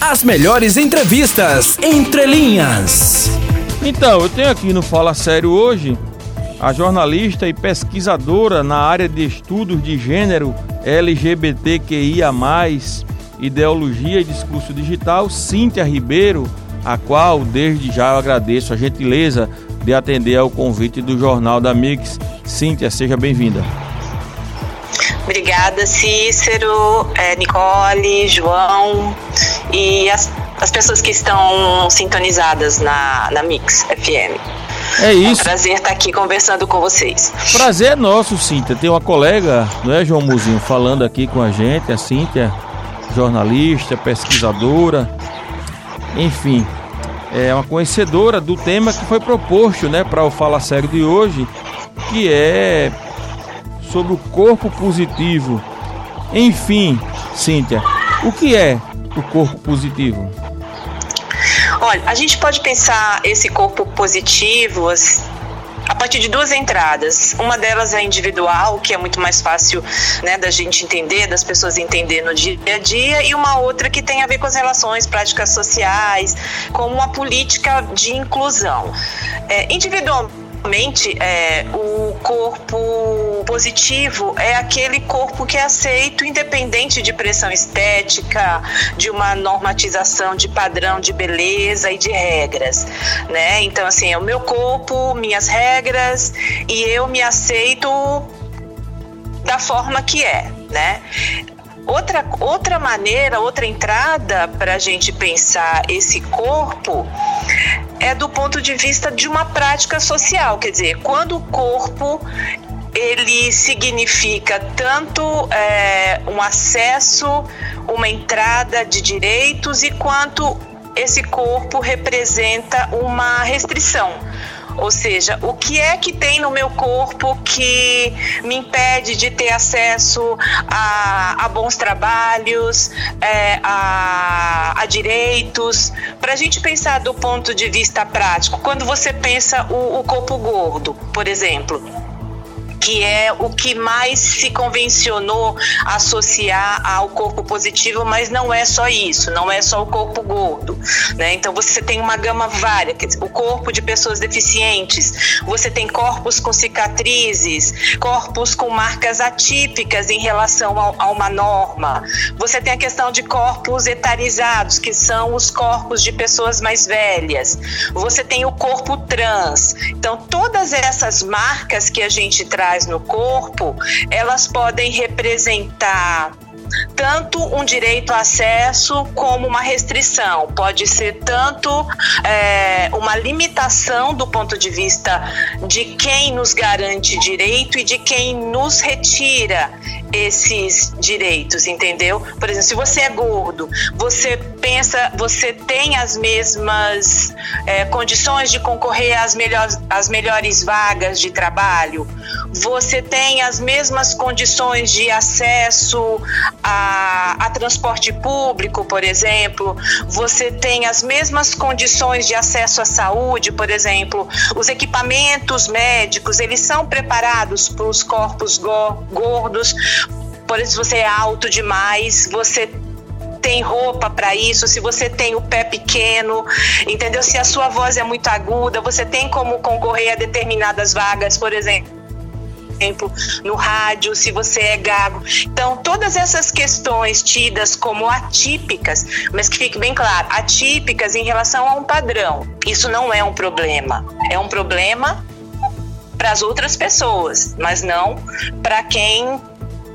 As melhores entrevistas entre linhas. Então, eu tenho aqui no Fala Sério hoje a jornalista e pesquisadora na área de estudos de gênero LGBTQIA, ideologia e discurso digital, Cíntia Ribeiro, a qual desde já eu agradeço a gentileza de atender ao convite do Jornal da Mix. Cíntia, seja bem-vinda. Obrigada, Cícero, é, Nicole, João e as, as pessoas que estão sintonizadas na, na Mix FM. É isso. É um prazer estar aqui conversando com vocês. Prazer é nosso, Cíntia. Tem uma colega, não é, João Muzinho, falando aqui com a gente, a Cíntia, jornalista, pesquisadora, enfim, é uma conhecedora do tema que foi proposto, né, para o Fala Sério de hoje, que é sobre o corpo positivo. Enfim, Cíntia, o que é o corpo positivo? Olha, a gente pode pensar esse corpo positivo a partir de duas entradas. Uma delas é individual, que é muito mais fácil né, da gente entender, das pessoas entender no dia a dia, e uma outra que tem a ver com as relações, práticas sociais, como uma política de inclusão. É, individualmente, Realmente, é, o corpo positivo é aquele corpo que é aceito independente de pressão estética, de uma normatização de padrão de beleza e de regras, né? Então, assim, é o meu corpo, minhas regras e eu me aceito da forma que é, né? Outra, outra maneira, outra entrada para a gente pensar esse corpo é do ponto de vista de uma prática social, quer dizer, quando o corpo ele significa tanto é, um acesso, uma entrada de direitos e quanto esse corpo representa uma restrição ou seja, o que é que tem no meu corpo que me impede de ter acesso a, a bons trabalhos, é, a, a, direitos? Para a gente pensar do ponto de vista prático, quando você pensa o, o corpo gordo, por exemplo que é o que mais se convencionou associar ao corpo positivo, mas não é só isso, não é só o corpo gordo, né? Então você tem uma gama vária, o corpo de pessoas deficientes, você tem corpos com cicatrizes, corpos com marcas atípicas em relação a, a uma norma. Você tem a questão de corpos etarizados, que são os corpos de pessoas mais velhas. Você tem o corpo trans. Então todas essas marcas que a gente traz no corpo, elas podem representar tanto um direito a acesso como uma restrição. Pode ser tanto é, uma limitação do ponto de vista de quem nos garante direito e de quem nos retira esses direitos, entendeu? Por exemplo, se você é gordo, você pensa, você tem as mesmas é, condições de concorrer às melhores, às melhores vagas de trabalho, você tem as mesmas condições de acesso a, a transporte público, por exemplo, você tem as mesmas condições de acesso à saúde, por exemplo, os equipamentos médicos, eles são preparados para os corpos gordos, por se você é alto demais, você tem roupa para isso, se você tem o pé pequeno, entendeu? Se a sua voz é muito aguda, você tem como concorrer a determinadas vagas, por exemplo exemplo, no rádio, se você é gago. Então, todas essas questões tidas como atípicas, mas que fique bem claro, atípicas em relação a um padrão. Isso não é um problema. É um problema para as outras pessoas, mas não para quem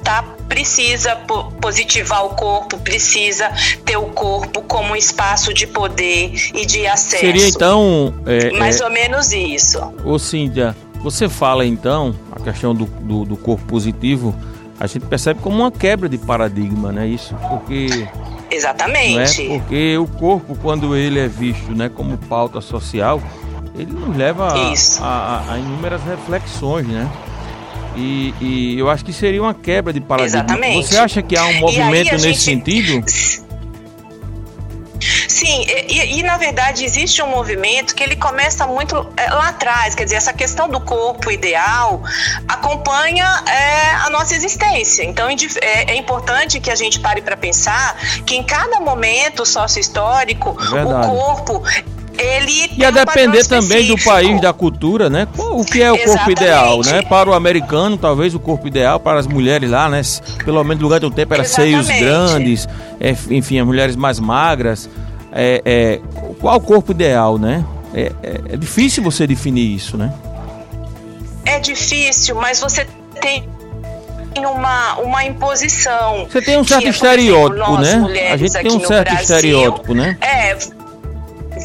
tá precisa positivar o corpo, precisa ter o corpo como um espaço de poder e de acesso. Seria então é, mais é, ou menos isso. Ô Cíntia, você fala então a questão do, do, do, corpo positivo, a gente percebe como uma quebra de paradigma, né? Isso porque exatamente, é? porque o corpo quando ele é visto, né, como pauta social, ele nos leva a, a, a, inúmeras reflexões, né? E, e, eu acho que seria uma quebra de paradigma. Exatamente. Você acha que há um movimento nesse gente... sentido? Sim, e, e, na verdade existe um movimento que ele começa muito é, lá atrás, quer dizer, essa questão do corpo ideal acompanha é, a nossa existência. Então é, é importante que a gente pare para pensar que em cada momento sócio-histórico o corpo ele e a depender um também do país, da cultura, né? O que é o Exatamente. corpo ideal, né? Para o americano, talvez o corpo ideal, para as mulheres lá, né? Pelo menos durante um tempo era Exatamente. seios grandes, é, enfim, as mulheres mais magras é, é, qual o corpo ideal, né? É, é, é, difícil você definir isso, né? É difícil, mas você tem uma, uma imposição. Você tem um certo estereótipo, exemplo, né? A gente tem um certo Brasil, estereótipo, né? É,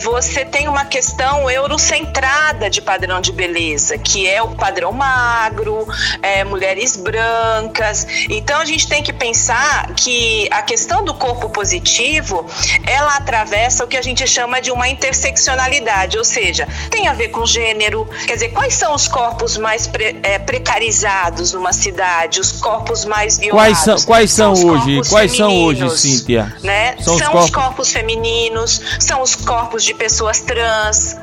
você tem uma questão eurocentrada de padrão de beleza, que é o padrão magro, é, mulheres brancas. Então a gente tem que pensar que a questão do corpo positivo, ela atravessa o que a gente chama de uma interseccionalidade, ou seja, tem a ver com gênero. Quer dizer, quais são os corpos mais pre, é, precarizados numa cidade, os corpos mais violados? Quais são, quais são, são hoje? Quais são hoje, Cíntia? Né? São, são os, corpos... os corpos femininos, são os corpos de de pessoas trans.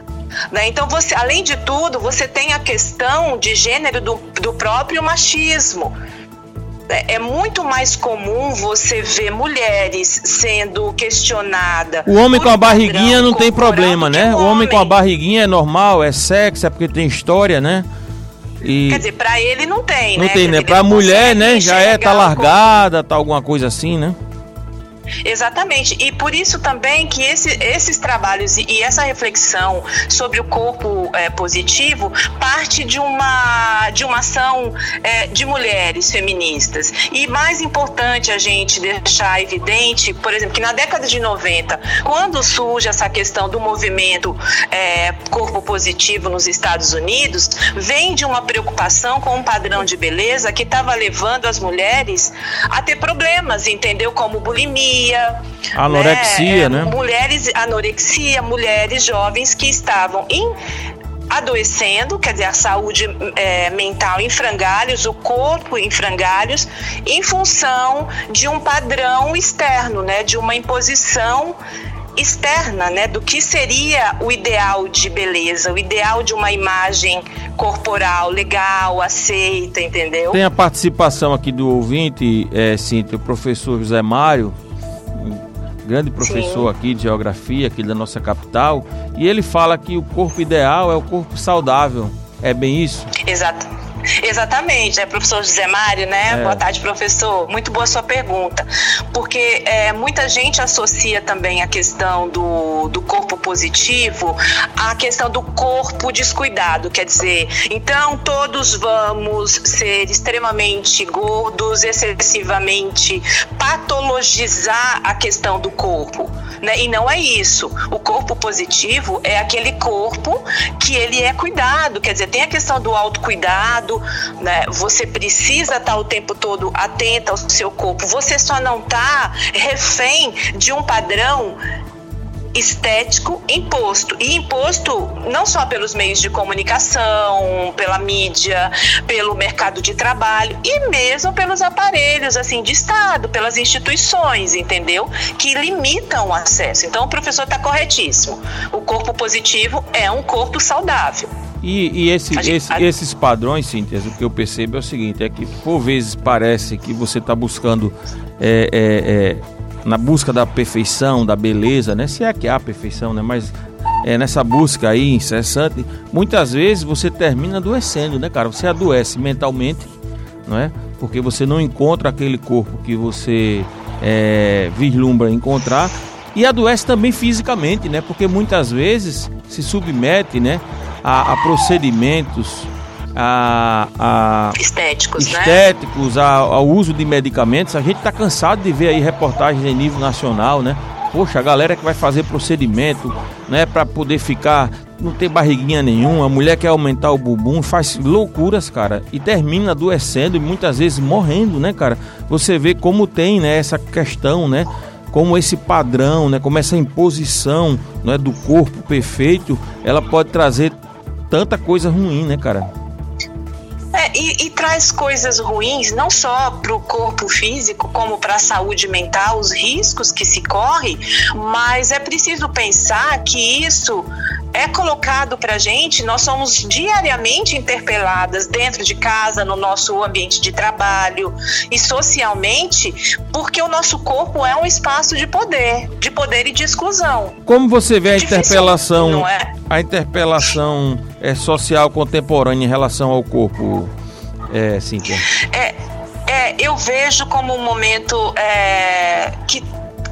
Né? Então, você, além de tudo, você tem a questão de gênero do, do próprio machismo. É, é muito mais comum você ver mulheres sendo questionada. O homem com a barriguinha não tem problema, né? O homem. homem com a barriguinha é normal, é sexo, é porque tem história, né? E... Quer dizer, pra ele não tem, não né? Não tem, né? Pra mulher, né? Já é, tá largada, tá alguma coisa assim, né? Exatamente. E por isso também que esse, esses trabalhos e, essa reflexão sobre o corpo é, positivo parte de uma, de uma ação é, de mulheres feministas. E mais importante a gente deixar evidente, por exemplo, que na década de 90, quando surge essa questão do movimento é, corpo positivo nos Estados Unidos, vem de uma preocupação com um padrão de beleza que estava levando as mulheres a ter problemas, entendeu? Como bulimia anorexia. Anorexia, né? né? Mulheres, anorexia, mulheres jovens que estavam em adoecendo, quer dizer, a saúde é, mental em frangalhos, o corpo em frangalhos, em função de um padrão externo, né, de uma imposição externa, né, do que seria o ideal de beleza, o ideal de uma imagem corporal legal, aceita, entendeu? Tem a participação aqui do ouvinte, é, Cintia, o professor José Mário, grande professor Sim. aqui de geografia aqui da nossa capital, e ele fala que o corpo ideal é o corpo saudável. É bem isso? Exato. Exatamente, é professor José Mário, né? É. Boa tarde, professor. Muito boa sua pergunta. Porque é, muita gente associa também a questão do, do corpo positivo à questão do corpo descuidado. Quer dizer, então todos vamos ser extremamente gordos, excessivamente patologizar a questão do corpo. Né? E não é isso. O corpo positivo é aquele corpo que ele é cuidado, quer dizer, tem a questão do autocuidado, né? Você precisa estar o tempo todo atenta ao seu corpo. Você só não está refém de um padrão estético imposto. E imposto não só pelos meios de comunicação, pela mídia, pelo mercado de trabalho e mesmo pelos aparelhos assim de Estado, pelas instituições, entendeu? Que limitam o acesso. Então o professor está corretíssimo. O corpo positivo é um corpo saudável. E, e esse, gente, esse, a... esses padrões, Cíntia, o que eu percebo é o seguinte, é que por vezes parece que você está buscando é, é, é na busca da perfeição, da beleza, né? Se é que há perfeição, né? Mas é, nessa busca aí incessante, muitas vezes você termina adoecendo, né, cara? Você adoece mentalmente, não é? Porque você não encontra aquele corpo que você é, vislumbra encontrar e adoece também fisicamente, né? Porque muitas vezes se submete, né, a, a procedimentos a, a estéticos, né? estéticos né? a, ao uso de medicamentos. A gente está cansado de ver aí reportagens em nível nacional, né? Poxa, a galera que vai fazer procedimento, né, para poder ficar, não ter barriguinha nenhuma, a mulher quer aumentar o bumbum, faz loucuras, cara, e termina adoecendo e muitas vezes morrendo, né, cara? Você vê como tem, né, essa questão, né, como esse padrão, né, como essa imposição, né, do corpo perfeito, ela pode trazer tanta coisa ruim, né, cara? E, e traz coisas ruins, não só para o corpo físico, como para a saúde mental, os riscos que se corre, mas é preciso pensar que isso é colocado para gente, nós somos diariamente interpeladas dentro de casa, no nosso ambiente de trabalho e socialmente, porque o nosso corpo é um espaço de poder, de poder e de exclusão. Como você vê a interpelação, é? a interpelação é, social contemporânea em relação ao corpo, é, Cíntia? É, é, eu vejo como um momento é, que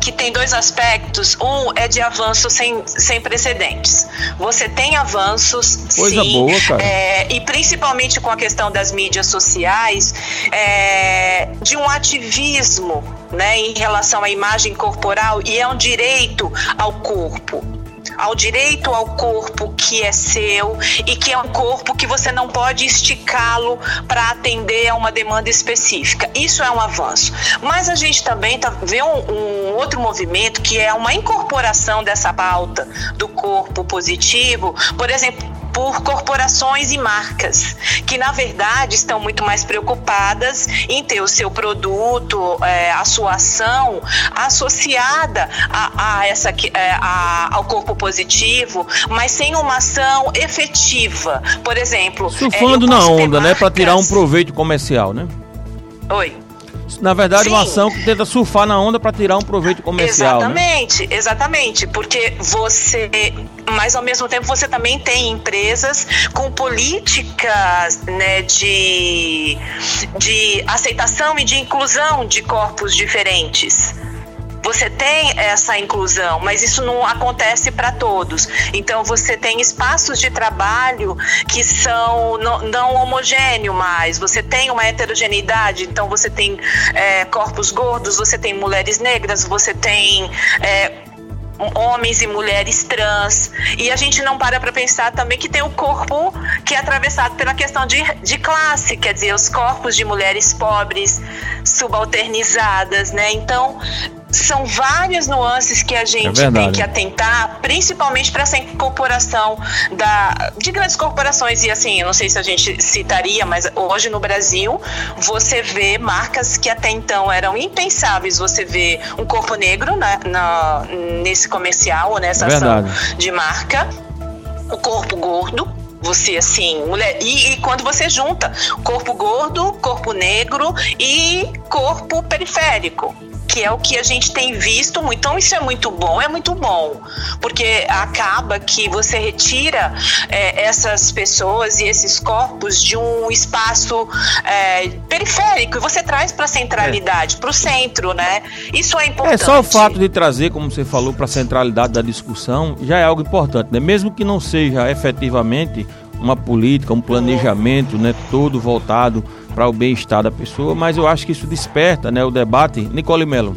que tem dois aspectos. Um é de avanço sem, sem precedentes. Você tem avanços, Coisa sim, boa, cara. É, e principalmente com a questão das mídias sociais, é, de um ativismo né, em relação à imagem corporal e é um direito ao corpo ao direito ao corpo que é seu e que é um corpo que você não pode esticá-lo para atender a uma demanda específica. Isso é um avanço. Mas a gente também tá, vê um, um outro movimento que é uma incorporação dessa pauta do corpo positivo, por exemplo, por corporações e marcas, que na verdade estão muito mais preocupadas em ter o seu produto, é, a sua ação associada a, a essa, é, a, ao corpo positivo, mas sem uma ação efetiva. Por exemplo, surfando é, na onda, né, para tirar um proveito comercial, né? Oi na verdade, Sim. uma ação que tenta surfar na onda para tirar um proveito comercial. Né? Exatamente, né? exatamente. Porque você, mas ao mesmo tempo, você também tem empresas com políticas né, de, de aceitação e de inclusão de corpos diferentes você tem essa inclusão, mas isso não acontece para todos. Então você tem espaços de trabalho que são não, não homogêneos mais. Você tem uma heterogeneidade, então você tem é, corpos gordos, você tem mulheres negras, você tem é, homens e mulheres trans. E a gente não para para pensar também que tem o corpo que é atravessado pela questão de, de classe, quer dizer, os corpos de mulheres pobres, subalternizadas, né? Então, são várias nuances que a gente é tem que atentar, principalmente para essa incorporação da, de grandes corporações. E assim, eu não sei se a gente citaria, mas hoje no Brasil você vê marcas que até então eram impensáveis. Você vê um corpo negro na, na nesse comercial ou nessa é ação de marca, o corpo gordo, você assim, mulher. E, e, quando você junta corpo gordo, corpo negro e corpo periférico que é o que a gente tem visto muito. Então, isso é muito bom, é muito bom, porque acaba que você retira é, essas pessoas e esses corpos de um espaço é, periférico e você traz para a centralidade, é. para o centro, né? Isso é importante. É só o fato de trazer, como você falou, para a centralidade da discussão já é algo importante, né? Mesmo que não seja efetivamente uma política, um planejamento, né, todo voltado para o bem-estar da pessoa, mas eu acho que isso desperta né, o debate. Nicole Mello.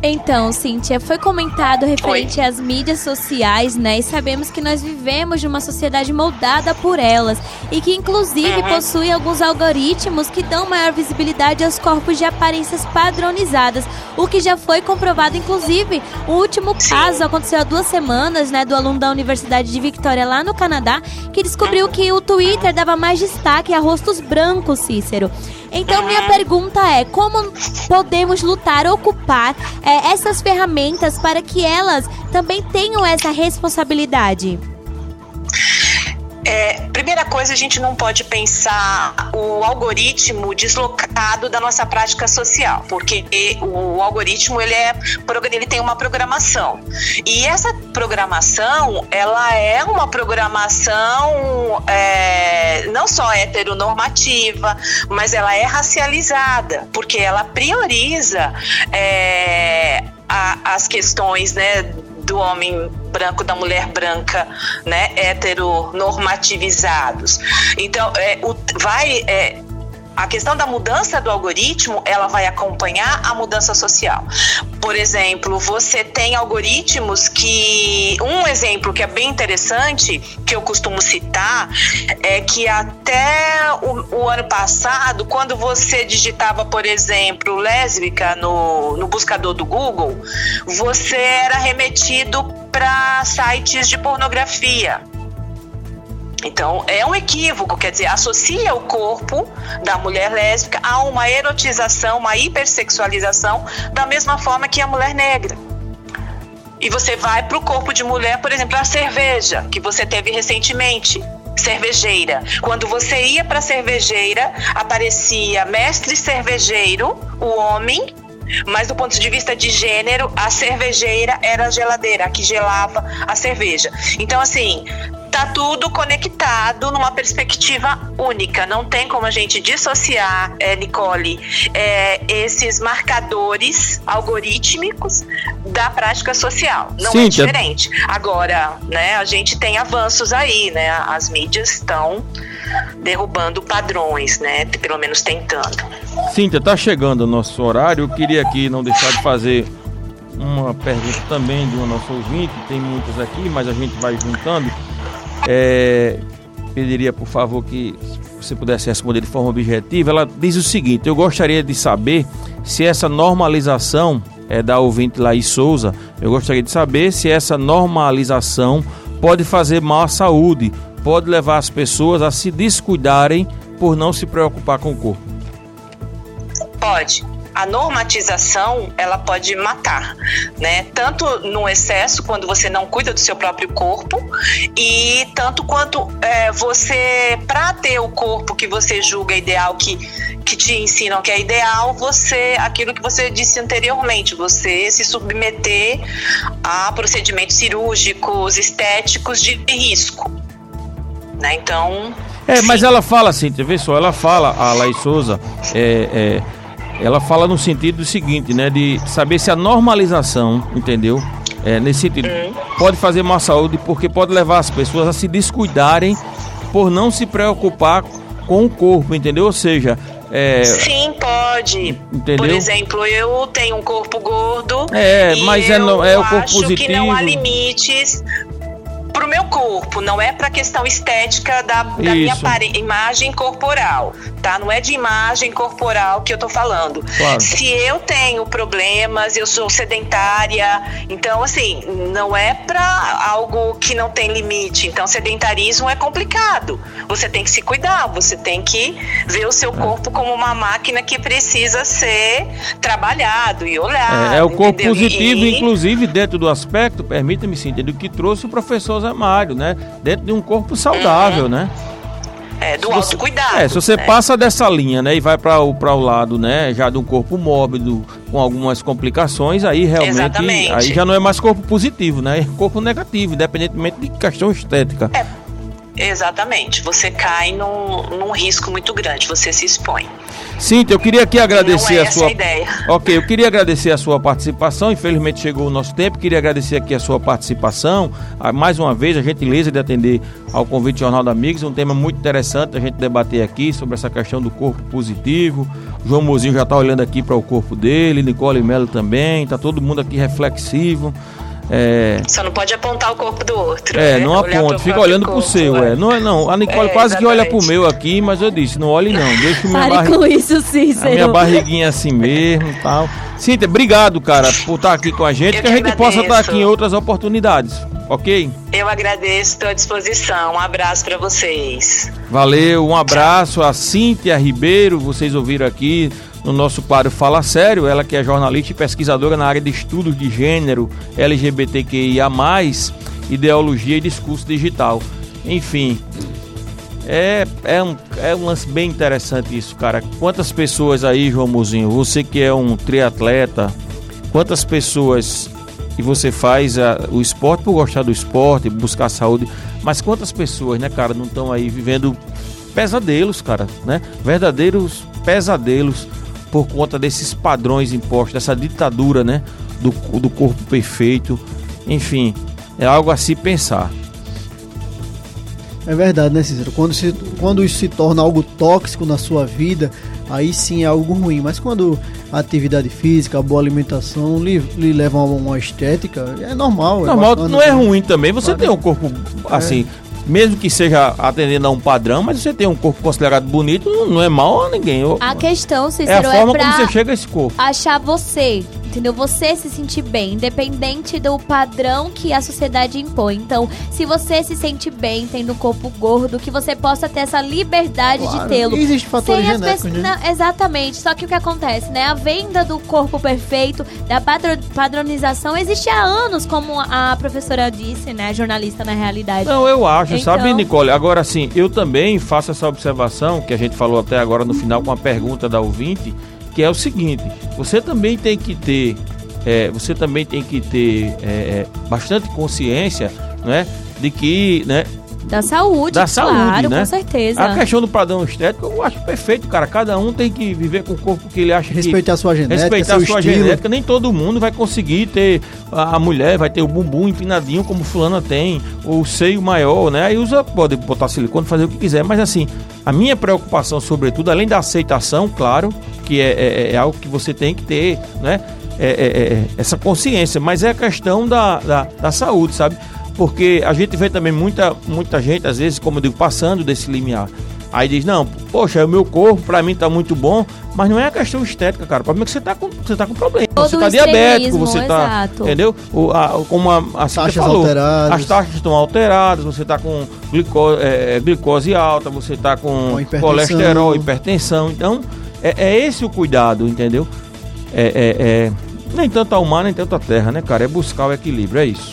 Então, Cíntia, foi comentado referente Oi. às mídias sociais, né? E sabemos que nós vivemos de uma sociedade moldada por elas e que, inclusive, uhum. possui alguns algoritmos que dão maior visibilidade aos corpos de aparências padronizadas, o que já foi comprovado, inclusive, o último caso aconteceu há duas semanas, né? Do aluno da Universidade de Victoria, lá no Canadá, que descobriu que o Twitter dava mais destaque a rostos brancos, Cícero. Então, minha pergunta é: como podemos lutar, ocupar é, essas ferramentas para que elas também tenham essa responsabilidade? É, primeira coisa, a gente não pode pensar o algoritmo deslocado da nossa prática social, porque o algoritmo ele é ele tem uma programação. E essa programação ela é uma programação é, não só heteronormativa, mas ela é racializada, porque ela prioriza é, a, as questões né, do homem branco, da mulher branca, né, heteronormativizados. Então, é, o, vai. É, a questão da mudança do algoritmo, ela vai acompanhar a mudança social. Por exemplo, você tem algoritmos que. Um exemplo que é bem interessante, que eu costumo citar, é que até o, o ano passado, quando você digitava, por exemplo, lésbica no, no buscador do Google, você era remetido para sites de pornografia. Então, é um equívoco, quer dizer, associa o corpo da mulher lésbica a uma erotização, uma hipersexualização, da mesma forma que a mulher negra. E você vai para o corpo de mulher, por exemplo, a cerveja, que você teve recentemente cervejeira. Quando você ia para cervejeira, aparecia mestre cervejeiro, o homem, mas do ponto de vista de gênero, a cervejeira era a geladeira, a que gelava a cerveja. Então, assim, tá tudo conectado numa perspectiva única. Não tem como a gente dissociar, é, Nicole, é, esses marcadores algorítmicos da prática social. Não é diferente. Agora, né, a gente tem avanços aí, né? As mídias estão derrubando padrões, né? Pelo menos tentando. Cíntia, tá chegando o nosso horário. Eu queria aqui não deixar de fazer uma pergunta também de uma nossa ouvinte. Tem muitas aqui, mas a gente vai juntando. É, pediria, por favor, que você pudesse responder de forma objetiva. Ela diz o seguinte: Eu gostaria de saber se essa normalização é da ouvinte Laís Souza. Eu gostaria de saber se essa normalização pode fazer mal à saúde, pode levar as pessoas a se descuidarem por não se preocupar com o corpo. Pode a normatização ela pode matar, né? Tanto no excesso quando você não cuida do seu próprio corpo e tanto quanto é, você para ter o corpo que você julga ideal, que que te ensinam que é ideal, você aquilo que você disse anteriormente, você se submeter a procedimentos cirúrgicos, estéticos de risco, né? Então é, mas ela fala assim, vê só, ela fala, a Laís Souza, é, é ela fala no sentido do seguinte, né? De saber se a normalização, entendeu? É, nesse sentido, pode fazer má saúde porque pode levar as pessoas a se descuidarem por não se preocupar com o corpo, entendeu? Ou seja, é... Sim, pode. Entendeu? Por exemplo, eu tenho um corpo gordo. É, mas é, é o corpo positivo. que não há limites pro meu corpo, não é pra questão estética da, da minha imagem corporal, tá? Não é de imagem corporal que eu tô falando. Claro. Se eu tenho problemas, eu sou sedentária, então assim, não é pra algo que não tem limite. Então, sedentarismo é complicado. Você tem que se cuidar, você tem que ver o seu é. corpo como uma máquina que precisa ser trabalhado e olhado. É, é o corpo entendeu? positivo, e... inclusive dentro do aspecto, permita-me sim, do que trouxe o professor Mário, né? Dentro de um corpo saudável, uhum. né? É, do autocuidado. É, se você né? passa dessa linha, né, e vai para o, o lado, né, já de um corpo mórbido, com algumas complicações, aí realmente, Exatamente. aí já não é mais corpo positivo, né, é corpo negativo, independentemente de questão estética. É, exatamente, você cai num, num risco muito grande, você se expõe. Cíntia, eu queria aqui agradecer Não é a sua. Ideia. Ok, eu queria agradecer a sua participação. Infelizmente chegou o nosso tempo. Queria agradecer aqui a sua participação. Ah, mais uma vez, a gentileza de atender ao convite do Jornal da Amigos. Um tema muito interessante a gente debater aqui sobre essa questão do corpo positivo. O João Mozinho já está olhando aqui para o corpo dele, Nicole Melo também. Está todo mundo aqui reflexivo. É... Só não pode apontar o corpo do outro. É, né? não aponta, fica olhando corpo, pro seu, é. é. Não é não. A Nicole é, quase que olha pro meu aqui, mas eu disse, não olhe não. Deixa o meu barrig... com isso, Cícero. A minha barriguinha assim mesmo tal. Cíntia, obrigado, cara, por estar aqui com a gente, eu que a gente agradeço. possa estar aqui em outras oportunidades, ok? Eu agradeço, estou à disposição. Um abraço para vocês. Valeu, um abraço a Cíntia Ribeiro, vocês ouviram aqui no nosso quadro Fala Sério, ela que é jornalista e pesquisadora na área de estudos de gênero, LGBTQIA+, ideologia e discurso digital. Enfim, é, é, um, é um lance bem interessante isso, cara. Quantas pessoas aí, João Mozinho, você que é um triatleta, quantas pessoas que você faz a, o esporte por gostar do esporte, buscar saúde, mas quantas pessoas, né, cara, não estão aí vivendo pesadelos, cara, né? Verdadeiros pesadelos por conta desses padrões impostos, dessa ditadura, né? Do, do corpo perfeito. Enfim, é algo a se pensar. É verdade, né, Cícero? Quando, se, quando isso se torna algo tóxico na sua vida, aí sim é algo ruim. Mas quando a atividade física, a boa alimentação lhe, lhe levam a uma estética, é normal. É normal, é não é ruim também. Você tem um corpo assim, é mesmo que seja atendendo a um padrão, mas você tem um corpo considerado bonito, não, é mal a ninguém. a questão, Cícero, é a forma é como você chega a esse corpo. Achar você, entendeu? Você se sentir bem, independente do padrão que a sociedade impõe. Então, se você se sente bem tendo um corpo gordo, que você possa ter essa liberdade Claro. de tê-lo. Existe fatores genéticos, pessoas- né? Não, exatamente. Só que o que acontece, né? A venda do corpo perfeito, da padro- padronização, existe há anos, como a professora disse, né? Jornalista na realidade. Não, eu acho, Então- sabe, Nicole? Agora sim, eu também faço essa observação que a gente falou até agora no final com a pergunta da ouvinte, que é o seguinte: você também tem que ter, é, você também tem que ter é, é, bastante consciência, né, de que, né, Da saúde, da claro, saúde, né? com certeza. A questão do padrão estético, eu acho perfeito, cara. Cada um tem que viver com o corpo que ele acha que Respeitar a sua genética, respeitar a sua estilo. genética. Nem todo mundo vai conseguir ter. A a mulher vai ter o bumbum empinadinho como fulana tem, ou o seio maior, né? Aí usa, pode botar silicone, fazer o que quiser. Mas assim, a minha preocupação, sobretudo, além da aceitação, claro, que é, é- é algo que você tem que ter, né? É, é- é essa consciência, mas é a questão da, da, da saúde, sabe? Porque a gente vê também muita, muita gente, às vezes, como eu digo, passando desse limiar. Aí diz, não, poxa, o meu corpo pra mim tá muito bom, mas não é a questão estética, cara. O problema é que você tá com, você tá com problema. Todo você tá diabético, você tá. exato. Entendeu? O, a, como a, a Cíntia Taxas falou, alteradas. As taxas estão alteradas, você tá com glico, é, glicose alta, você tá com, Com hipertensão. colesterol, hipertensão. Então, é, é esse o cuidado, entendeu? É, é, é- nem tanto ao mar, nem tanto à terra, né, cara? É buscar o equilíbrio, é isso.